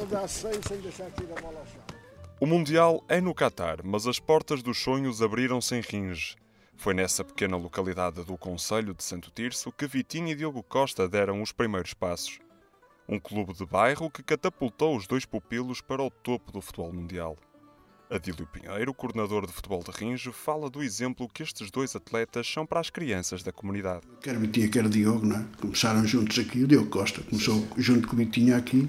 ele dá seis sem deixar cair a bola ao chão. O Mundial é no Catar, mas as portas dos sonhos abriram-se em Rins. Foi nessa pequena localidade do Conselho de Santo Tirso que Vitinho e Diogo Costa deram os primeiros passos. Um clube de bairro que catapultou os dois pupilos para o topo do futebol mundial. Adílio Pinheiro, coordenador de futebol de Ringe, fala do exemplo que estes dois atletas são para as crianças da comunidade. Quer Vitinha, quer Diogo, não é? Começaram juntos aqui. O Diogo Costa começou junto com o Vitinha aqui.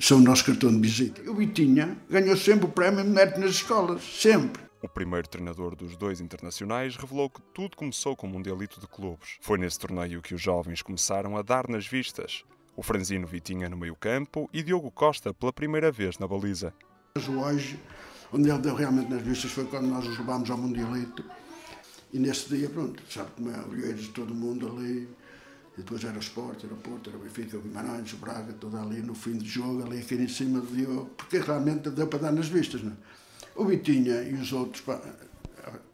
São o nosso cartão de visita. O Vitinha ganhou sempre o prémio mérito nas escolas. Sempre. O primeiro treinador dos dois internacionais revelou que tudo começou com o Mundialito de Clubes. Foi nesse torneio que os jovens começaram a dar nas vistas. O franzino Vitinha no meio-campo e Diogo Costa pela primeira vez na baliza. Hoje, onde ele deu realmente nas vistas foi quando nós os levámos ao Mundialito. E nesse dia, pronto, sabe como é, olheiros de todo mundo ali. E depois era o Sport, era o Porto, era o Benfica, o Guimarães, o Braga, tudo ali no fim do jogo, ali aqui em cima do Diogo. Porque realmente deu para dar nas vistas, não é? O Vitinha e os outros, pá,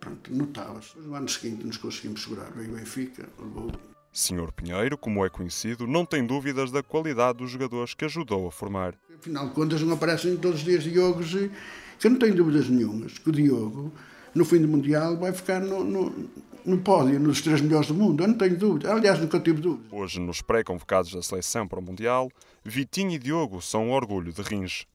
pronto, notava-se. No ano seguinte nos conseguimos segurar. Veio o Benfica, levou Senhor Pinheiro, como é conhecido, não tem dúvidas da qualidade dos jogadores que ajudou a formar. Afinal de contas, não aparecem todos os dias Diogos e que eu não tenho dúvidas nenhumas que o Diogo, no fim do Mundial, vai ficar no, no, no pódio, nos três melhores do mundo. Eu não tenho dúvida. Aliás, nunca tive dúvida. Hoje, nos pré-convocados da seleção para o Mundial, Vitinho e Diogo são um orgulho de Rins.